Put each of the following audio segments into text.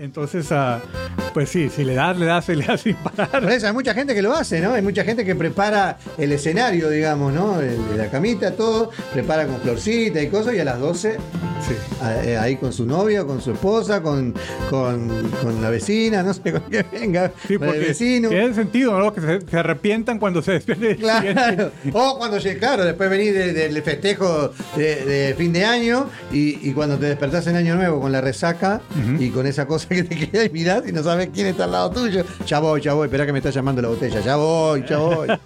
Entonces, ah, pues sí, si le das, le das, le das sin parar. Por eso hay mucha gente que lo hace, ¿no? Hay mucha gente que prepara el escenario, digamos, ¿no? El de la camita, todo, prepara con florcita y cosas, y a las 12 Sí. a- eh, ahí con su novia, con su esposa, con, con, con la vecina, no sé con quién venga, Sí, con el porque vecino. tiene sentido, ¿no? Que se, se arrepientan cuando se despierten. Claro. O cuando llegue, claro, después venís de- del festejo de, de fin de año y, y cuando te despertás en año nuevo con la resaca y con esa cosa que te queda y mirás y no sabes quién está al lado tuyo. Ya voy, ya voy, esperá que me está llamando la botella. Ya voy, ya voy.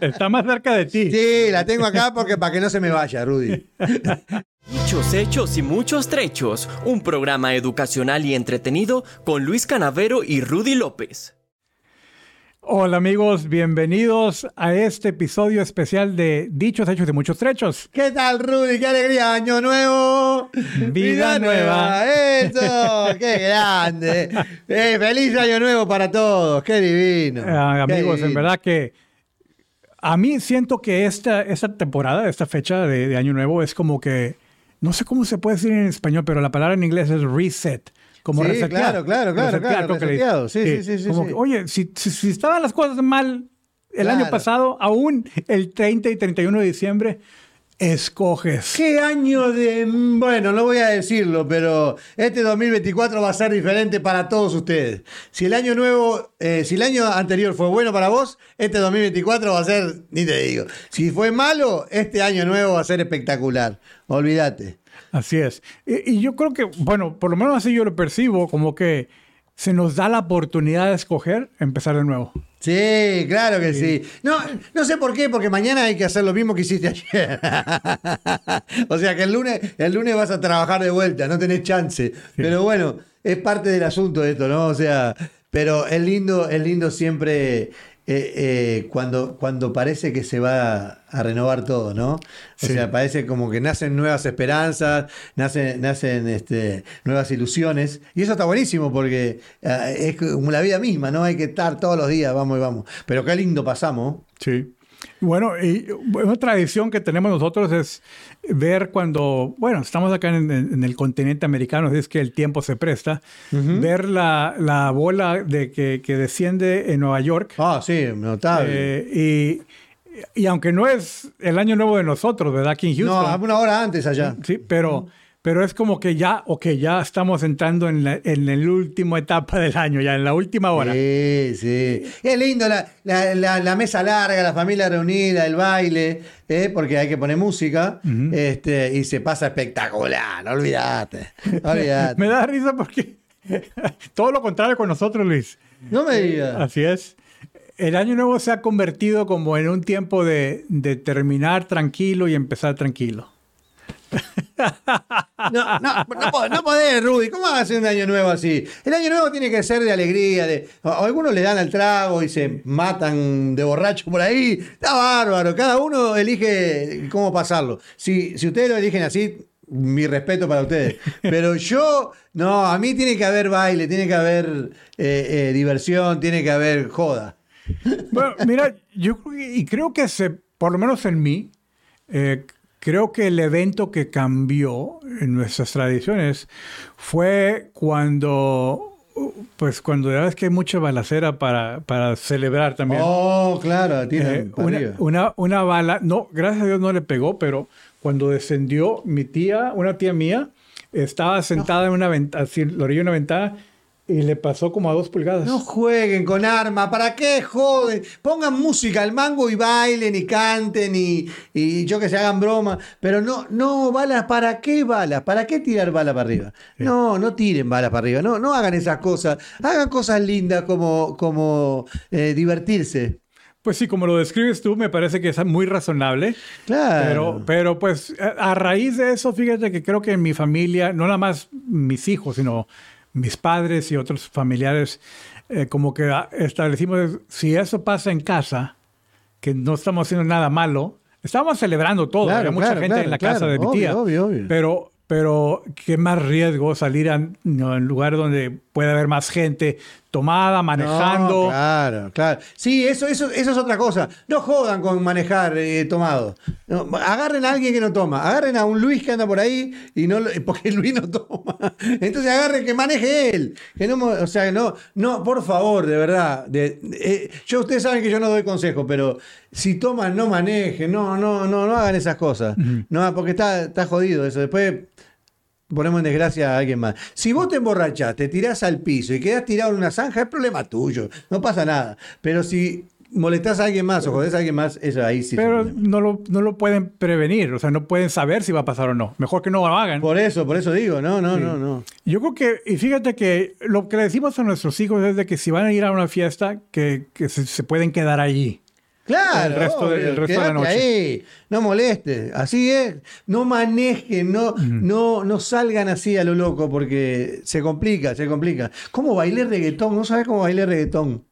Está más cerca de ti. Sí, la tengo acá porque para que no se me vaya, Rudy. Dichos hechos y muchos trechos, un programa educacional y entretenido con Luis Canavero y Rudy López. Hola amigos, bienvenidos a este episodio especial de Dichos, Hechos y Muchos Trechos. ¿Qué tal, Rudy? ¡Qué alegría! ¡Año nuevo! Vida nueva. ¡Eso! ¡Qué grande! Eh, ¡Feliz año nuevo para todos! ¡Qué divino! Ah, Qué amigos, en divino. verdad que a mí siento que esta, esta temporada, esta fecha de, de Año Nuevo es como que, no sé cómo se puede decir en español, pero la palabra en inglés es reset. Como Sí, claro, claro, claro, reseteado. Sí, sí, sí, sí, Como sí. que, oye, si, si- si estaban las cosas mal el Claro. año pasado, aún el 30 y 31 de diciembre, escoges. ¿Qué año de.? Bueno, no voy a decirlo, pero este 2024 va a ser diferente para todos ustedes. Si el año nuevo, eh, si el año anterior fue bueno para vos, este 2024 va a ser, ni te digo. Si fue malo, este año nuevo va a ser espectacular. Olvídate. Así es. Y, y yo creo que, bueno, por lo menos así yo lo percibo, como que se nos da la oportunidad de escoger empezar de nuevo. Sí, claro que sí. No, no sé por qué, porque mañana hay que hacer lo mismo que hiciste ayer. o sea que el lunes, el lunes vas a trabajar de vuelta, no tenés chance. Pero bueno, es parte del asunto esto, ¿no? O sea, pero es lindo, es lindo siempre eh, eh, cuando, cuando parece que se va a renovar todo, ¿no? O Sí. sea, parece como que nacen nuevas esperanzas, nacen, nacen este, nuevas ilusiones. Y eso está buenísimo porque eh, es como la vida misma, ¿no? Hay que estar todos los días, vamos y vamos. Pero qué lindo pasamos. Sí. Bueno, y una tradición que tenemos nosotros es ver cuando, bueno, estamos acá en, el continente americano, así es que el tiempo se presta, ver la, la bola de que, que desciende en Nueva York. Ah, sí, notable. Eh, y, y aunque no es el año nuevo de nosotros, ¿verdad? Aquí en no, Houston. una hora antes allá. Sí, pero, pero es como que ya, ok, ya estamos entrando en la, en la última etapa del año, ya en la última hora. Sí, sí. Es lindo la, la- la- la mesa larga, la familia reunida, el baile, ¿eh? porque hay que poner música este, y se pasa espectacular, no olvídate. olvídate. Me da risa porque todo lo contrario con nosotros, Luis. No me digas. Así es. El año nuevo se ha convertido como en un tiempo de, de terminar tranquilo y empezar tranquilo. No, no, no, no podés, Rudy. ¿Cómo vas a hacer un año nuevo así? El año nuevo tiene que ser de alegría. De, algunos le dan al trago y se matan de borracho por ahí. Está bárbaro. Cada uno elige cómo pasarlo. Si, si ustedes lo eligen así, mi respeto para ustedes. Pero yo, no, a mí tiene que haber baile, tiene que haber eh, eh, diversión, tiene que haber joda. Bueno, mira, yo y creo que se, por lo menos en mí, eh, creo que el evento que cambió en nuestras tradiciones fue cuando, pues cuando ya ves que hay mucha balacera para, para celebrar también. Oh, claro, tiene Eh, una, una, una bala, no, gracias a Dios no le pegó, pero cuando descendió, mi tía, una tía mía, estaba sentada en una ventana, así, la orilla de una ventana, y le pasó como a dos pulgadas. No jueguen con arma, ¿para qué joden? Pongan música al mango y bailen y canten y, y yo que se hagan broma, pero no, no, balas, ¿para qué balas? ¿Para qué tirar balas para arriba? No, no tiren balas para arriba, no, no hagan esas cosas, hagan cosas lindas como, como eh, divertirse. Pues sí, como lo describes tú, me parece que es muy razonable. Claro. Pero, pero pues a a raíz de eso, fíjate que creo que en mi familia, no nada más mis hijos, sino mis padres y otros familiares, eh, como que ah, establecimos, si eso pasa en casa, que no estamos haciendo nada malo, estamos celebrando todo, Claro, había mucha claro, gente claro, en la casa de mi tía, obvio, obvio. pero pero qué más riesgo salir a, no, lugar donde puede haber más gente tomada, manejando. No, claro, claro. Sí, eso, eso, eso es otra cosa. No jodan con manejar eh, tomado. No, agarren a alguien que no toma. Agarren a un Luis que anda por ahí y no porque Luis no toma. Entonces agarren que maneje él. Que no, o sea, no, no, por favor, de verdad. de- eh, yo ustedes saben que yo no doy consejo, pero si toman, no manejen, no, no, no, no hagan esas cosas. No, porque está, está jodido eso. Después ponemos en desgracia a alguien más. Si vos te emborrachás, te tirás al piso y quedás tirado en una zanja, es problema tuyo, no pasa nada. Pero si molestás a alguien más o jodés a alguien más, eso ahí sí. Pero no lo, no lo pueden prevenir, o sea, no pueden saber si va a pasar o no. Mejor que no lo hagan. Por eso, por eso digo, no, no, Sí. no, no. Yo creo que, y fíjate que lo que le decimos a nuestros hijos es de que si van a ir a una fiesta, que, que se, se pueden quedar allí. Claro, El resto de- el obvio, resto de la noche. ahí, no moleste, así es, no manejen, no, no, no salgan así a lo loco porque se complica, se complica. ¿Cómo bailé reggaetón? ¿No sabes cómo bailé reggaetón?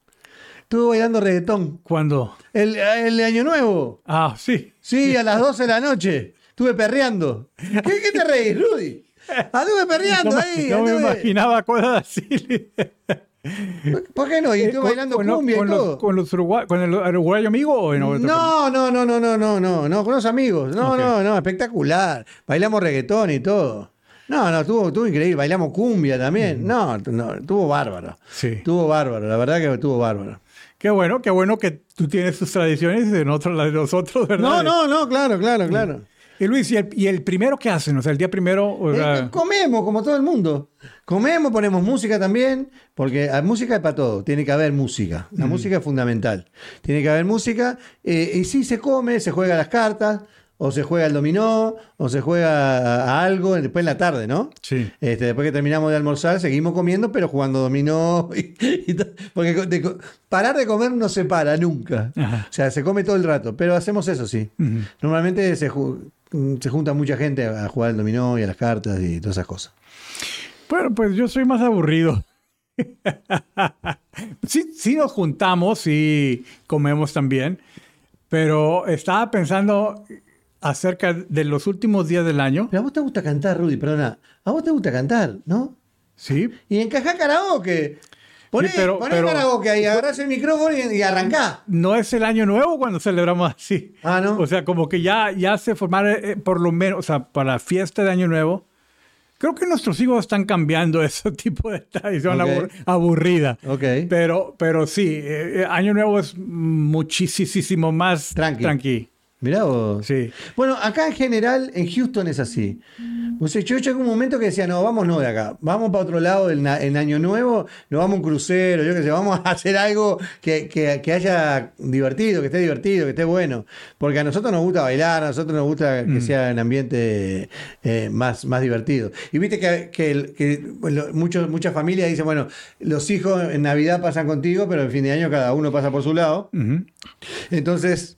Estuve bailando reggaetón. Cuando, El, el año nuevo. ah, sí. Sí, a las 12 de la noche. Estuve perreando. ¿Qué, qué te reís, Rudy? Anduve perreando No, me- ahí. no me imaginaba cosas así. ¿Por qué no? Y estuve bailando con, cumbia con y los, todo. con los uruguay- con el, el uruguayo amigo o en otro- No, no, no, no, no, no, no, no, con los amigos. No, no, no, espectacular. Bailamos reggaetón y todo. No, no, estuvo, estuvo increíble. Bailamos cumbia también. No, no, estuvo bárbaro. Sí. Estuvo bárbaro, la verdad que estuvo bárbaro. Qué bueno, qué bueno que tú tienes tus tradiciones y nosotros las de nosotros, ¿verdad? No, no, no, claro, claro, claro. Y Luis, ¿y el, y el primero que hacen? O sea, el día primero. o Eh, comemos como todo el mundo. Comemos, ponemos música también, porque hay música es para todo. Tiene que haber música. La música es fundamental. Tiene que haber música. eh, y sí se come, se juega las cartas, o se juega al dominó, o se juega a, algo después en la tarde, ¿no? Sí. Este, después que terminamos de almorzar, seguimos comiendo, pero jugando dominó. y- y ta- porque de parar de comer no se para nunca. Ajá. O sea, se come todo el rato, pero hacemos eso, sí. Normalmente se, ju- se junta mucha gente a jugar al dominó y a las cartas y todas esas cosas. Bueno, pues yo soy más aburrido. sí, sí nos juntamos y comemos también, pero estaba pensando acerca de los últimos días del año. Pero a vos te gusta cantar, Rudy, perdona. A vos te gusta cantar, ¿no? Sí, Y encajá karaoke. Poné, Sí, pero- poné pero- karaoke ahí, agarrás el micrófono y, y arrancá. no es el año nuevo cuando celebramos así. Ah, ¿no? O sea, como que ya, ya se formaron, eh, por lo menos, o sea, para la fiesta de año nuevo. Creo que nuestros hijos están cambiando ese tipo de tradición Ok. abur- aburrida. Ok. Pero, pero sí, eh, eh, Año Nuevo es muchísimo más Tranqui. tranqui. Mirá vos. Sí. Bueno, acá en general, en Houston es así. Sea, yo llegué a un momento que decía, no, vamos no de acá, vamos para otro lado en, en Año Nuevo, nos vamos a un crucero, yo qué sé, vamos a hacer algo que, que- que haya divertido, que esté divertido, que esté bueno. Porque a nosotros nos gusta bailar, a nosotros nos gusta que sea en ambiente eh, más, más divertido. Y viste que, que que, muchos, muchas familias dicen, bueno, los hijos en Navidad pasan contigo, pero en fin de año cada uno pasa por su lado. Entonces,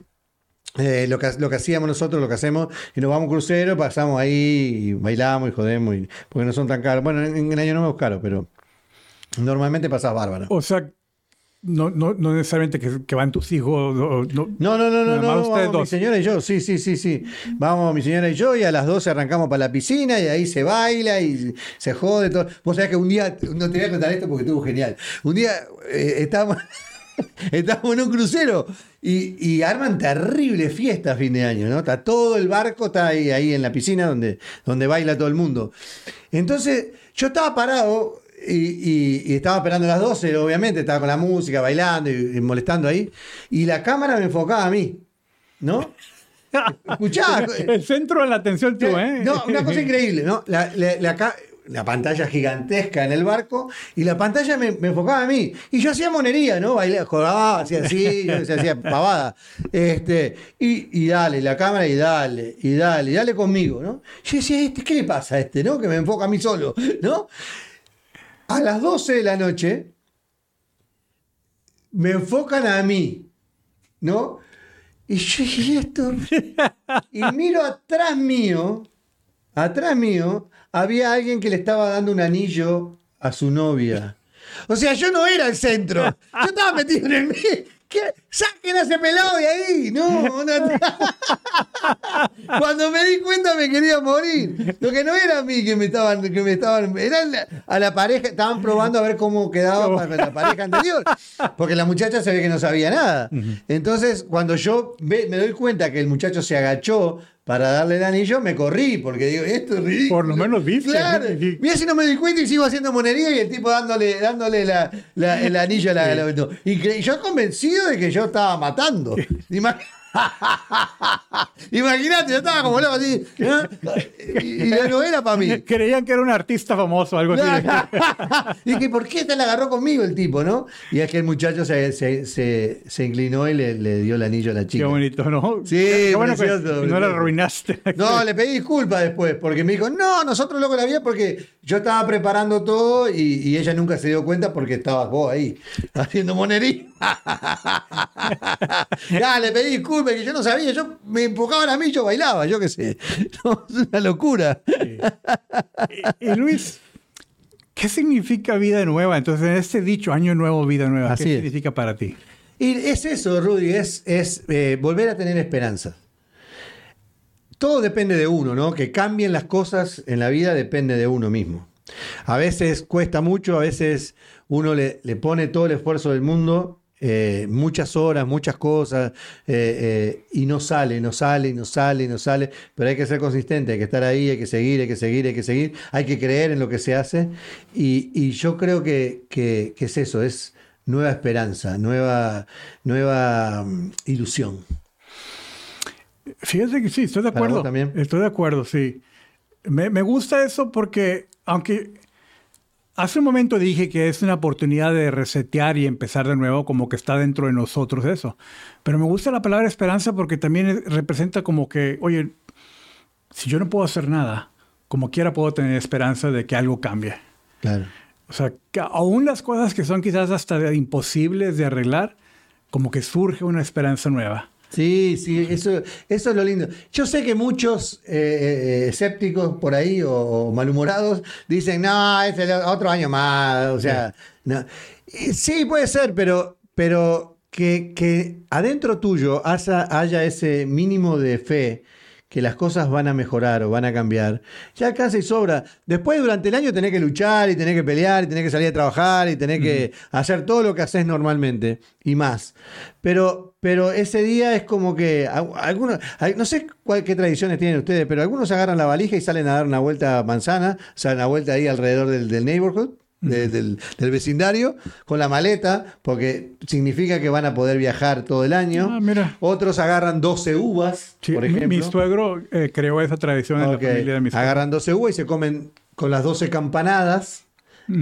eh, lo, que, lo que hacíamos nosotros, lo que hacemos, y nos vamos a un crucero, pasamos ahí y bailamos y jodemos, y- porque no son tan caros. Bueno, en, en año no es caro, pero normalmente pasas bárbaro. O sea, no, no, no necesariamente que, que van tus hijos. no- No, no, no, no, no, no, vamos mi señora y yo, sí, sí, sí, sí. Vamos mi señora y yo y a las 12 arrancamos para la piscina y ahí se baila y se jode todo. Vos sabés que un día, no te voy a contar esto porque estuvo genial. Un día eh, estábamos, estábamos en un crucero y, y arman terrible fiesta a fin de año, ¿no? Está todo el barco, está ahí, ahí en la piscina donde, donde baila todo el mundo. Entonces, yo estaba parado y, y- y estaba esperando las 12, obviamente, estaba con la música, bailando y, molestando ahí. Y la cámara me enfocaba a mí, ¿no? Escuchá. El centro de la atención tú, ¿eh? No, una cosa increíble, ¿no? La, la- la pantalla gigantesca en el barco y la pantalla me, me enfocaba a mí. Y yo hacía monería, ¿no? Bailaba, jugaba, hacía así, yo hacía- pavada. Este, y, y dale, la cámara y dale, y dale, y dale conmigo, ¿no? Yo decía, este, ¿qué le pasa a este, no? Que me enfoca a mí solo, ¿no? A las 12 de la noche me enfocan a mí, ¿no? Y yo dije, ¿y esto? Y miro atrás mío, atrás mío, había alguien que le estaba dando un anillo a su novia. O sea, yo no era el centro. Yo estaba metido en el medio. ¿Qué? ¡Saquen a ese pelado de ahí! No, no. Cuando me di cuenta me quería morir. Lo que no era a mí que me estaban, que me estaban, a la pareja, estaban probando a ver cómo quedaba para la pareja anterior. Porque la muchacha se ve que no sabía nada. Entonces, cuando yo me doy cuenta que el muchacho se agachó para darle el anillo, me corrí, porque digo, esto es ridículo. Por lo menos viste. Claro. Sí. Mira si no me di cuenta y sigo haciendo monería y el tipo dándole, dándole la- la- el anillo a la, la- no. y, yo convencido de que yo estaba matando. Ima- Imagínate, yo estaba como loco así. ¿eh? Y, y no era para mí. Creían que era un artista famoso algo así. y que ¿por qué te la agarró conmigo el tipo, no? Y es que el muchacho se, se, se- se inclinó y le, le dio el anillo a la Qué chica. bonito, ¿no? Sí, Qué bueno que precioso, no la arruinaste. No, le pedí disculpas después, porque me dijo, no, nosotros loco la había porque yo estaba preparando todo y, y ella nunca se dio cuenta porque estabas vos ahí, haciendo monería. ya, le pedí disculpas, que yo no sabía, yo me empujaban a mí, yo bailaba, yo qué sé. No, es una locura. Y, y Luis, ¿qué significa vida nueva? Entonces, en este dicho, año nuevo, vida nueva, Así ¿qué es. significa para ti? Y es eso, Rudy, es, es eh, volver a tener esperanza. Todo depende de uno, ¿no? Que cambien las cosas en la vida depende de uno mismo. A veces cuesta mucho, a veces uno le, le pone todo el esfuerzo del mundo, eh, muchas horas, muchas cosas, eh, eh, y no sale, no sale, no sale, no sale, pero hay que ser consistente, hay que estar ahí, hay que seguir, hay que seguir, hay que seguir, hay que creer en lo que se hace, y, y yo creo que, que- que es eso, es nueva esperanza, nueva, nueva mm, ilusión. Fíjate que sí, estoy de ¿Para acuerdo. también? Estoy de acuerdo, sí. Me, me gusta eso porque, aunque hace un momento dije que es una oportunidad de resetear y empezar de nuevo, como que está dentro de nosotros eso. Pero me gusta la palabra esperanza porque también es- representa como que, oye, si yo no puedo hacer nada, como quiera puedo tener esperanza de que algo cambie. Claro. O sea, que aún las cosas que son quizás hasta imposibles de arreglar, como que surge una esperanza nueva. Sí, sí, eso, eso es lo lindo. Yo sé que muchos eh, eh, escépticos por ahí o, o malhumorados dicen, no, es el otro año más. O sea, no. Sí, puede ser, pero, pero que, que adentro tuyo haya, haya ese mínimo de fe que las cosas van a mejorar o van a cambiar, ya alcanza y sobra. Después durante el año tenés que luchar y tenés que pelear y tenés que salir a trabajar y tenés que hacer todo lo que haces normalmente y más. Pero, pero ese día es como que algunos, no sé cuál, qué tradiciones tienen ustedes, pero algunos agarran la valija y salen a dar una vuelta a manzana, o sea, una vuelta ahí alrededor del, del neighborhood. de- del, del vecindario con la maleta porque significa que van a poder viajar todo el año Ah, mira. otros agarran 12 uvas Sí, por mi- ejemplo mi suegro eh, creó esa tradición en la familia de mis Agarran 12 uvas y se comen con las 12 campanadas.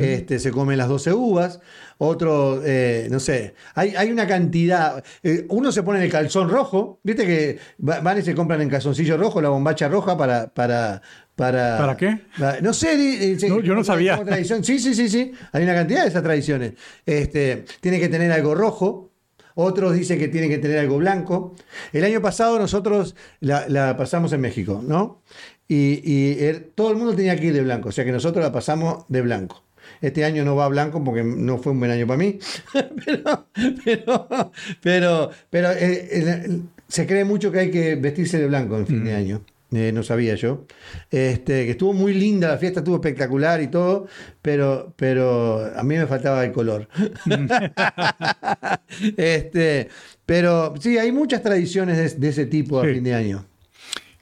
Este, se comen las 12 uvas. Otro, eh, no sé, hay, hay una cantidad. eh, uno se pone en el calzón rojo. Viste que va- van y se compran en calzoncillo rojo la bombacha roja para. ¿Para, para, ¿Para qué? para- no sé. No, yo no sabía. tradición. Sí, sí, sí, sí. Hay una cantidad de esas tradiciones. Este, tiene que tener algo rojo. Otros dicen que tiene que tener algo blanco. El año pasado nosotros la, la pasamos en México, ¿no? Y, y el- todo el mundo tenía que ir de blanco, o sea que nosotros la pasamos de blanco. Este año no va blanco porque no fue un buen año para mí, pero, pero, pero, pero, eh, se cree mucho que hay que vestirse de blanco en fin de año. Eh, no sabía yo. Este, que estuvo muy linda la fiesta, estuvo espectacular y todo, pero, pero a mí me faltaba el color. este, pero sí, hay muchas tradiciones de, de ese tipo a Sí. fin de año.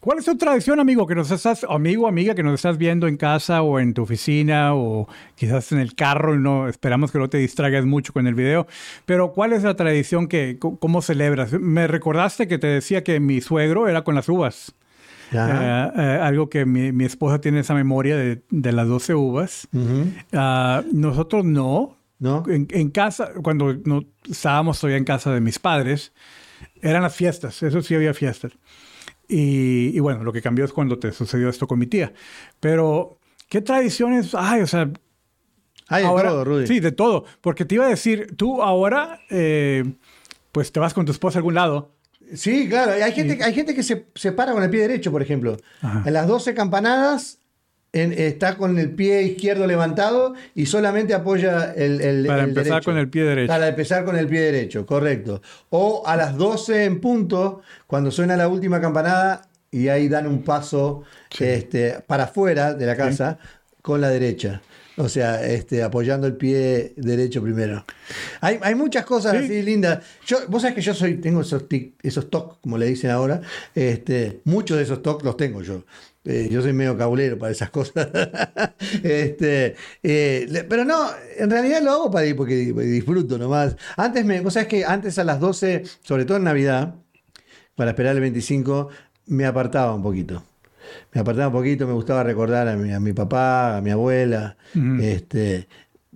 ¿Cuál es tu tradición, amigo, que nos estás, amigo amiga, que nos estás viendo en casa o en tu oficina o quizás en el carro y no esperamos que no te distraigas mucho con el video? Pero ¿cuál es la tradición que, cómo celebras? Me recordaste que te decía que mi suegro era con las uvas. Eh, eh, algo que mi, mi esposa tiene esa memoria de, de las 12 uvas. Ujú. Ah, nosotros no. ¿No? En, en casa, cuando no, estábamos todavía en casa de mis padres, eran las fiestas, eso sí había fiestas. Y, y bueno, lo que cambió es cuando te sucedió esto con mi tía. Pero, ¿qué tradiciones hay? O sea, Hay de ahora, todo, Rudy. Sí, de todo. Porque te iba a decir, tú ahora, eh, pues te vas con tu esposa a algún lado. Sí, claro. Hay gente, hay gente que se, se para con el pie derecho, por ejemplo. Ajá. En las 12 campanadas en- está con el pie izquierdo levantado y solamente apoya el, el- Para el empezar derecho. con el pie derecho. Para empezar con el pie derecho, correcto. O a las 12 en punto, cuando suena la última campanada y ahí dan un paso este, para afuera de la casa con la derecha. O sea, este, apoyando el pie derecho primero. Hay, hay muchas cosas Sí. así lindas. Yo, vos sabés que yo soy, tengo esos tic, esos tocs, como le dicen ahora. Este, muchos de esos tocs los tengo yo. Eh, yo soy medio cabulero para esas cosas. este, eh, pero no, en realidad lo hago para porque disfruto nomás. Antes me, vos sabés que antes a las 12, sobre todo en Navidad, para esperar el 25, me apartaba un poquito. Me apartaba un poquito, me gustaba recordar a mi, a mi papá, a mi abuela, este,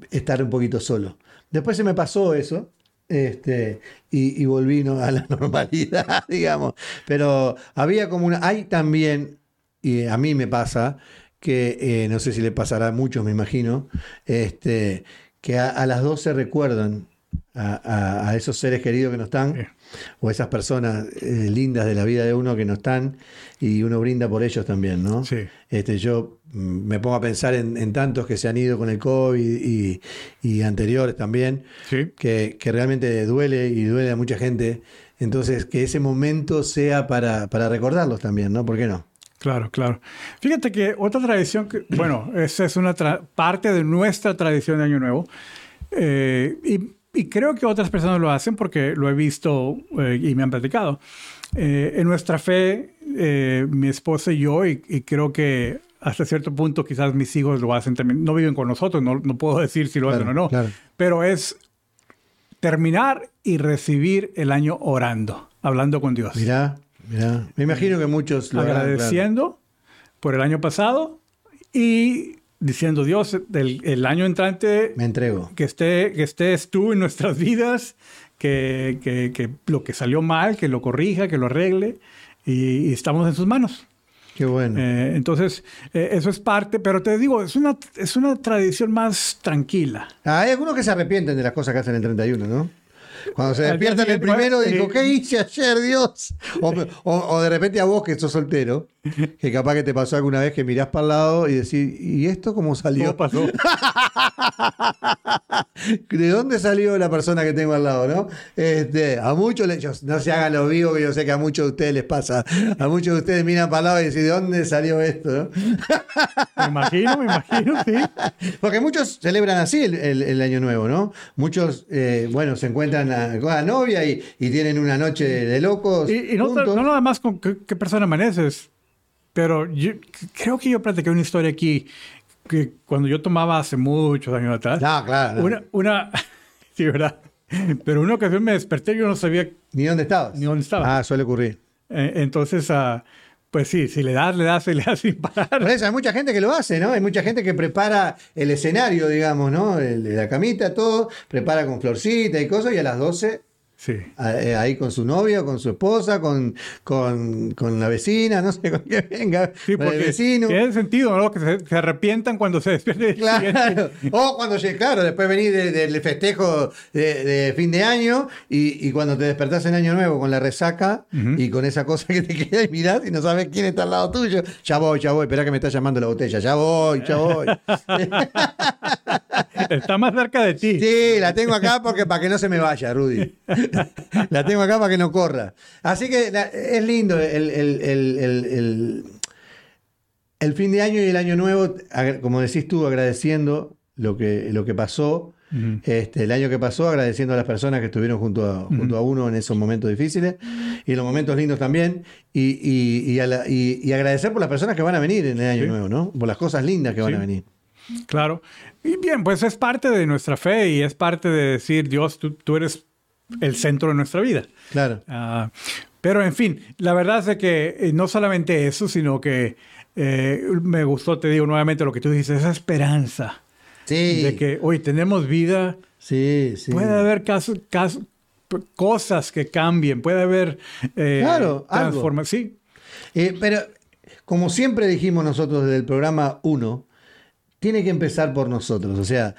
estar un poquito solo. Después se me pasó eso. Este, y, y volví ¿no? a la normalidad, digamos. Pero había como una. Hay también, y a mí me pasa, que eh, no sé si le pasará a muchos, me imagino, este, que a, a las 12 recuerdan a, a- a esos seres queridos que no están, Sí. o esas personas eh, lindas de la vida de uno que no están, y uno brinda por ellos también, ¿no? Sí. Este, yo mm, me pongo a pensar en, en tantos que se han ido con el COVID y, y anteriores también, Sí. que, que realmente duele y duele a mucha gente. Entonces, que ese momento sea para, para recordarlos también, ¿no? ¿Por qué no? Claro, claro. Fíjate que otra tradición, que, bueno, esa es una parte de nuestra tradición de Año Nuevo. eh, y, y creo que otras personas lo hacen porque lo he visto eh, y me han platicado. Eh, en nuestra fe, eh, mi esposa y yo, y, y creo que hasta cierto punto quizás mis hijos lo hacen también, no viven con nosotros, no, no puedo decir si lo Claro, hacen o no, claro. pero es terminar y recibir el año orando, hablando con Dios Mirá, mirá. Me imagino que muchos lo harán, claro. agradeciendo por el año pasado y diciendo, Dios, el, el año entrante, Me entrego. que, esté, que estés tú en nuestras vidas, que, que- que lo que salió mal, que lo corrija, que lo arregle, y, y estamos en sus manos. Qué bueno. Eh, entonces, eh, eso es parte, pero te digo, es una, es una tradición más tranquila. Ah, hay algunos que se arrepienten de las cosas que hacen el 31, ¿no? Cuando se despiertan el primero, digo, ¿qué hice ayer, Dios? O, o- o de repente a vos que sos soltero, que capaz que te pasó alguna vez que mirás para el lado y decís, ¿y esto cómo salió? ¿Cómo pasó? ¿De dónde salió la persona que tengo al lado, no? Este, a muchos, le- yo- no se hagan los vivos, que yo sé que a muchos de ustedes les pasa. A muchos de ustedes miran para el lado y dicen, ¿de dónde salió esto? no? Me imagino, me imagino, sí. Porque muchos celebran así el, el- el año nuevo, ¿no? Muchos, eh, bueno, se encuentran a- con la novia y, y tienen una noche de locos. Y, y no, no nada más con qué, qué persona amaneces, pero yo creo que yo platiqué una historia aquí que cuando yo tomaba hace muchos años atrás, No, claro. no. una, una, sí, ¿verdad? Pero una ocasión me desperté y yo no sabía, ¿Ni dónde estabas? Ni dónde estaba. Ah, suele ocurrir. eh, entonces, ah, pues sí, si le das, le das, y le das sin Por parar. eso hay mucha gente que lo hace, ¿no? Hay mucha gente que prepara el escenario, digamos, ¿no? El la camita, todo, prepara con florcita y cosas, y a las 12 Sí. eh, ahí con su novio, con su esposa, con, con, con la vecina, no sé con quién venga, Sí, con el porque vecino. tiene sentido, ¿no? Que se, se arrepientan cuando se despierten. Claro. O cuando claro, después venís de- del festejo de, de fin de año y, y cuando te despertás en año nuevo con la resaca y con esa cosa que te queda y mirás y no sabes quién está al lado tuyo. Ya voy, ya voy, espera que me está llamando la botella. Ya voy, ya voy. Está más cerca de ti. Sí, la tengo acá porque para que no se me vaya, Rudy. La tengo acá para que no corra. Así que la- es lindo el, el- el- el- fin de año y el año nuevo, como decís tú, agradeciendo lo que, lo que pasó. Este, el año que pasó, agradeciendo a las personas que estuvieron junto a, junto a uno en esos momentos difíciles y los momentos lindos también. Y, y- y a la- y- agradecer por las personas que van a venir en el año Sí. nuevo, ¿no? Por las cosas lindas que van a venir. Claro. Y bien, pues es parte de nuestra fe y es parte de decir, Dios, tú, tú eres el centro de nuestra vida. Claro. Ah, pero en fin, la verdad es de que eh, no solamente eso, sino que eh, me gustó, te digo nuevamente lo que tú dices, esa esperanza Sí. de que hoy tenemos vida, sí, sí. puede haber casos, cosas que cambien, puede haber eh, Claro, algo. transforma- Sí, Eh, pero, como siempre dijimos nosotros desde el programa 1, tiene que empezar por nosotros. O sea,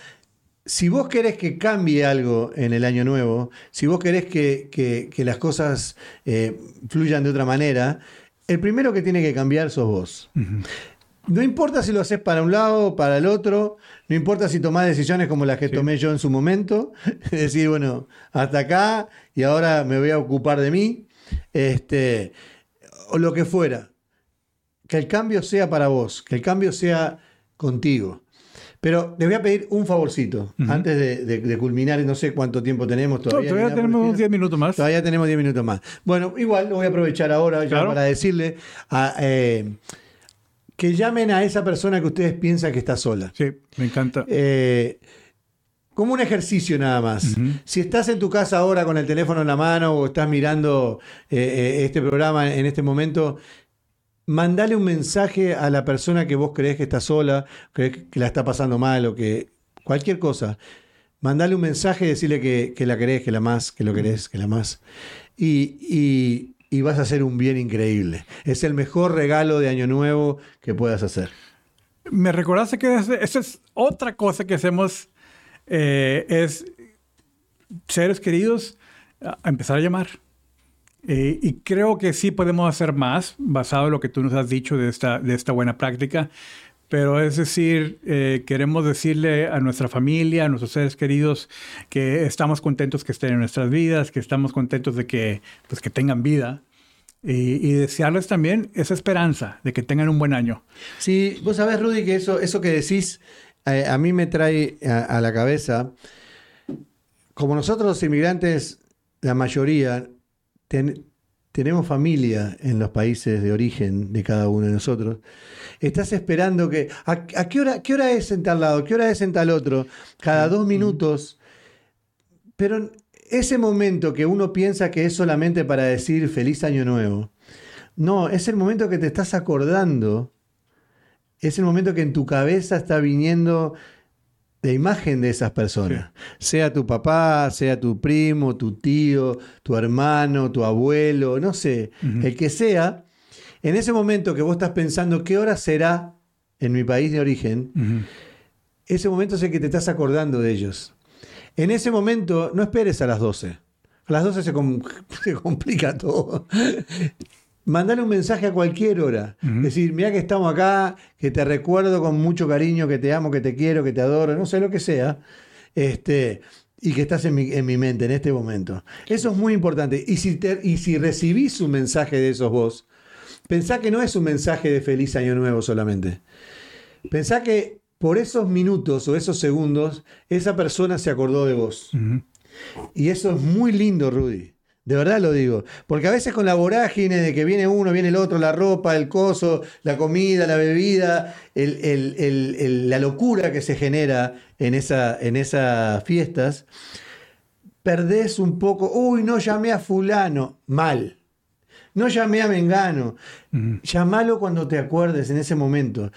si vos querés que cambie algo en el año nuevo, si vos querés que, que- que las cosas eh, fluyan de otra manera, el primero que tiene que cambiar sos vos. no importa si lo haces para un lado o para el otro, no importa si tomás decisiones como las que tomé yo en su momento, es decir, bueno, hasta acá y ahora me voy a ocupar de mí, este, o lo que fuera. Que el cambio sea para vos, que el cambio sea contigo. Pero les voy a pedir un favorcito antes de, culminar, no sé cuánto tiempo tenemos todavía. Todavía tenemos 10 minutos más. Todavía tenemos 10 minutos más. Bueno, igual lo voy a aprovechar ahora para decirle a, eh, que llamen a esa persona que ustedes piensan que está sola. Sí, me encanta. Eh, como un ejercicio nada más. Si estás en tu casa ahora con el teléfono en la mano o estás mirando eh, este programa en este momento, mandale un mensaje a la persona que vos crees que está sola, crees que la está pasando mal o que cualquier cosa. Mandale un mensaje y decirle que, la querés, que la más, que lo querés, que la más. Y, vas a hacer un bien increíble. Es el mejor regalo de Año Nuevo que puedas hacer. Me recordaste que esa es otra cosa que hacemos, eh, es seres queridos, empezar a llamar. Eh, y creo que sí podemos hacer más, basado en lo que tú nos has dicho de esta, de esta buena práctica. Pero es decir, eh, queremos decirle a nuestra familia, a nuestros seres queridos, que estamos contentos que estén en nuestras vidas, que estamos contentos de que, pues, que tengan vida. Y, desearles también esa esperanza de que tengan un buen año. Sí, vos sabés, Rudy, que eso, eso que decís eh, a mí me trae a, la cabeza, como nosotros los inmigrantes, la mayoría, tenemos familia en los países de origen de cada uno de nosotros. Estás esperando que. ¿A, qué, hora, qué hora es en tal lado? ¿Qué hora es en tal otro? Cada dos minutos. Pero ese momento que uno piensa que es solamente para decir feliz año nuevo. No, es el momento que te estás acordando. Es el momento que en tu cabeza está viniendo de imagen de esas personas. Sea tu papá, sea tu primo, tu tío, tu hermano, tu abuelo, no sé, el que sea. En ese momento que vos estás pensando qué hora será en mi país de origen, ese momento es el que te estás acordando de ellos. En ese momento no esperes a las 12. A las 12 se, se complica todo mandale un mensaje a cualquier hora. Decir, mira que estamos acá, que te recuerdo con mucho cariño, que te amo, que te quiero, que te adoro, no sé lo que sea. Este, y que estás en mi, en mi mente en este momento. Eso es muy importante. Y si, y si recibís un mensaje de esos vos, pensá que no es un mensaje de feliz año nuevo solamente. Pensá que por esos minutos o esos segundos, esa persona se acordó de vos. Y eso es muy lindo, Rudy. De verdad lo digo. Porque a veces con la vorágine de que viene uno, viene el otro, la ropa, el coso, la comida, la bebida, la locura que se genera en, esa, en esas fiestas, perdés un poco, uy, no llamé a fulano, mal. No llamé a Mengano. Llámalo cuando te acuerdes en ese momento.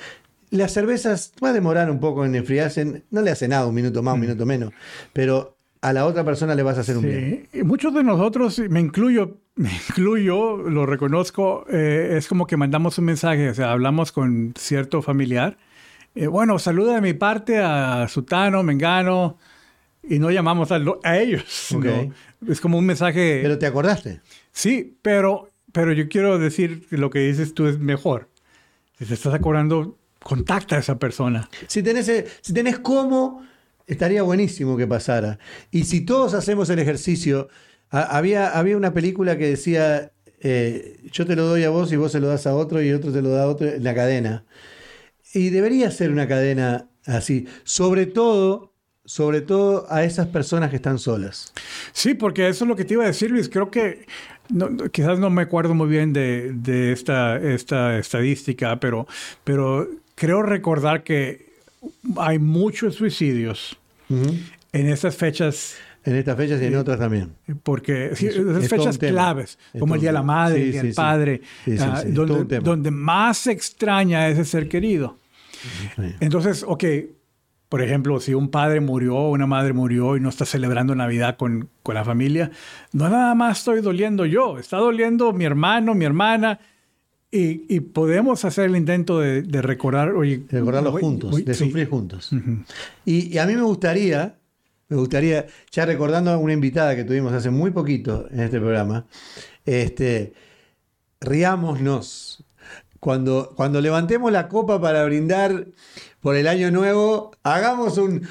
Las cervezas va a demorar un poco en enfriarse, no le hace nada, un minuto más, un minuto menos, pero a la otra persona le vas a hacer un bien. muchos de nosotros, me incluyo, me incluyo, lo reconozco, eh, es como que mandamos un mensaje, o sea, hablamos con cierto familiar. Eh, bueno, saluda de mi parte a Sutano, Mengano, y no llamamos a, ellos. Es como un mensaje. Pero te acordaste. Sí, pero, pero yo quiero decir que lo que dices tú es mejor. Si te estás acordando, contacta a esa persona. Si tenés, si tenés cómo estaría buenísimo que pasara. Y si todos hacemos el ejercicio, había, había una película que decía, eh, yo te lo doy a vos y vos se lo das a otro y otro te lo da a otro, la cadena. Y debería ser una cadena así, sobre todo, sobre todo a esas personas que están solas. Sí, porque eso es lo que te iba a decir, Luis. Creo que quizás no me acuerdo muy bien de, esta, esta estadística, pero, pero creo recordar que hay muchos suicidios en estas fechas. En estas fechas y en otras también. Porque esas fechas claves, como el Día de la Madre, el Día del Padre, ah, donde, más se extraña ese ser querido. Entonces, ok, por ejemplo, si un padre murió o una madre murió y no está celebrando Navidad con, con, la familia, no nada más estoy doliendo yo, está doliendo mi hermano, mi hermana, y, podemos hacer el intento de, recordar, oye, recordarlo juntos, de sufrir juntos. y, a mí me gustaría, me gustaría, ya recordando a una invitada que tuvimos hace muy poquito en este programa, este, riámonos cuando, cuando levantemos la copa para brindar por el año nuevo, hagamos un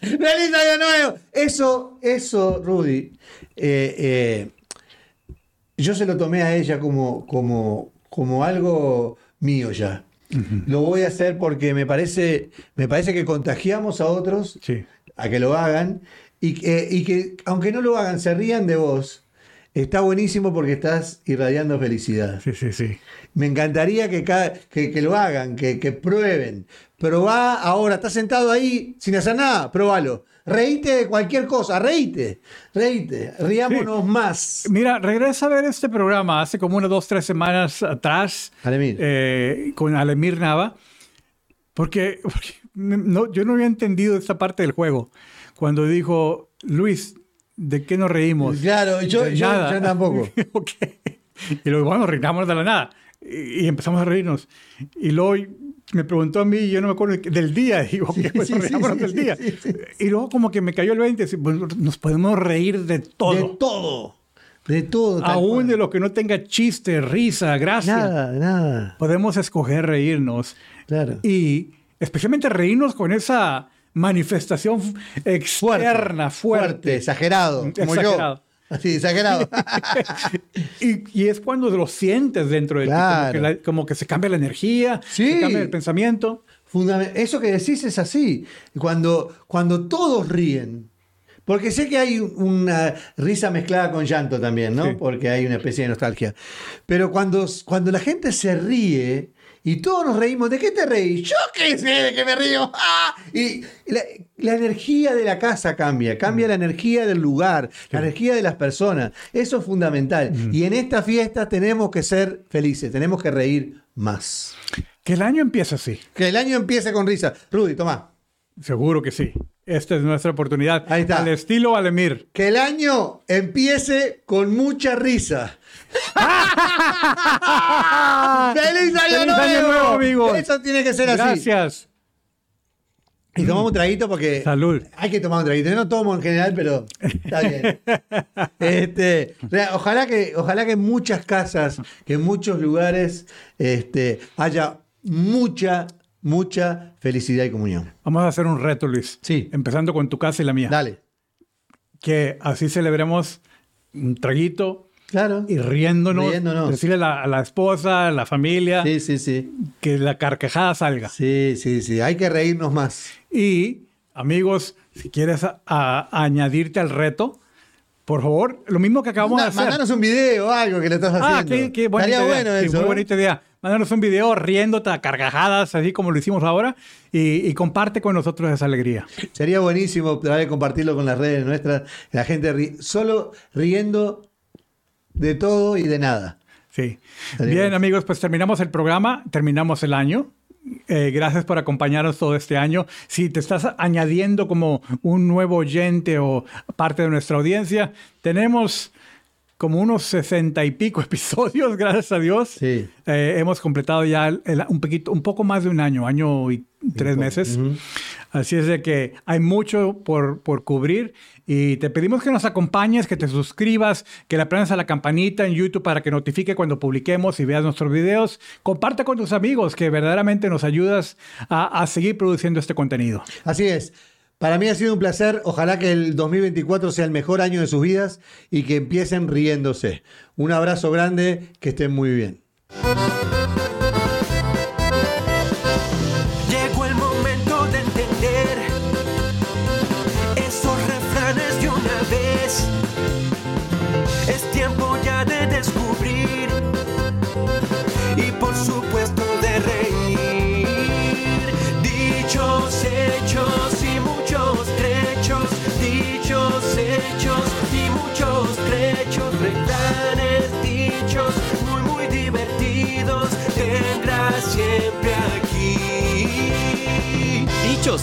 ¡Feliz año nuevo! Eso, eso, Rudy, eh, eh, yo se lo tomé a ella como, como, como algo mío ya. Lo voy a hacer porque me parece, me parece que contagiamos a otros Sí. a que lo hagan y, que- y que aunque no lo hagan, se rían de vos. Está buenísimo porque estás irradiando felicidad. Sí, sí, sí. Me encantaría que, cada- que, que lo hagan, que, que prueben. Probá ahora, estás sentado ahí sin hacer nada, probalo. Reíte de cualquier cosa, reíte, reíte, riámonos más. Mira, regresa a ver este programa hace como unas dos, tres semanas atrás Alemir. eh, con Alemir Nava, porque, porque no, yo no había entendido esta parte del juego. Cuando dijo, Luis, ¿de qué nos reímos? Claro, yo, De yo- nada. yo tampoco. Y luego, bueno, reímos de la nada. Y, y empezamos a reírnos. Y luego me preguntó a mí, yo no me acuerdo de- del día. Digo, Sí, "Ok, pues sí, sí, del día. Y luego como que me cayó el 20. sí, bueno, Nos podemos reír de todo. De todo, de todo. Aún cual. de lo que no tenga chiste, risa, gracia. Nada, nada. Podemos escoger reírnos. Claro. Y especialmente reírnos con esa manifestación externa, fuerte. exagerado, como Exagerado. yo. Así, exagerado. y, y es cuando lo sientes dentro de ti, como Claro. que, la- como que se cambia la energía, Sí. se cambia el pensamiento. Fundamen- Eso que decís es así. Cuando, cuando todos ríen. Porque sé que hay una risa mezclada con llanto también, ¿no? Sí. Porque hay una especie de nostalgia. Pero cuando, cuando la gente se ríe y todos nos reímos, ¿de qué te reís? Yo qué sé de qué me río. ¡Ah! Y la, la energía de la casa cambia, cambia la energía del lugar, la energía de las personas. Eso es fundamental. Y en esta fiesta tenemos que ser felices, tenemos que reír más. Que el año empieza así. Que el año empiece con risa. Rudy, toma. Seguro que sí. Esta es nuestra oportunidad. Ahí está. Al estilo Alemir. Que el año empiece con mucha risa. ¡Feliz año ¡Feliz nuevo! año nuevo, amigos! Eso tiene que ser así. Gracias. Y tomamos un traguito porque Salud. hay que tomar un traguito. Yo no tomo en general, pero está bien. Este, ojalá que, ojalá que en muchas casas, que en muchos lugares, este, haya mucha, mucha felicidad y comunión. Vamos a hacer un reto, Luis. Sí. Empezando con tu casa y la mía. Dale. Que así celebremos un traguito Claro. y riéndonos. Riéndonos. Decirle a la, a la esposa, a la familia, Sí, sí, sí. que la carcajada salga. Sí, sí, sí. Hay que reírnos más. Y, amigos, si quieres a- a- añadirte al reto, por favor, lo mismo que acabamos de hacer. Mandanos un video o algo que lo estás Ah, haciendo. qué, qué bonita Estaría idea. bueno Sí, eso. muy ¿eh? bonita idea. Mándanos un video riéndote a carcajadas, así como lo hicimos ahora, y, y comparte con nosotros esa alegría. Sería buenísimo tratar de compartirlo con las redes nuestras. La gente ri- solo riendo de todo y de nada. Sí. Bien, bueno. amigos, pues terminamos el programa, terminamos el año. Eh, gracias por acompañarnos todo este año. Si te estás añadiendo como un nuevo oyente o parte de nuestra audiencia, tenemos como unos sesenta y pico episodios, gracias a Dios. Sí. Eh, hemos completado ya el- el- un, poquito, un poco más de un año, año y tres meses. Así es de que hay mucho por, por cubrir y te pedimos que nos acompañes, que te suscribas, que le aprendas a la campanita en YouTube para que notifique cuando publiquemos y veas nuestros videos. Comparte con tus amigos que verdaderamente nos ayudas a, a seguir produciendo este contenido. Así es. Para mí ha sido un placer. Ojalá que el 2024 sea el mejor año de sus vidas y que empiecen riéndose. Un abrazo grande. Que estén muy bien.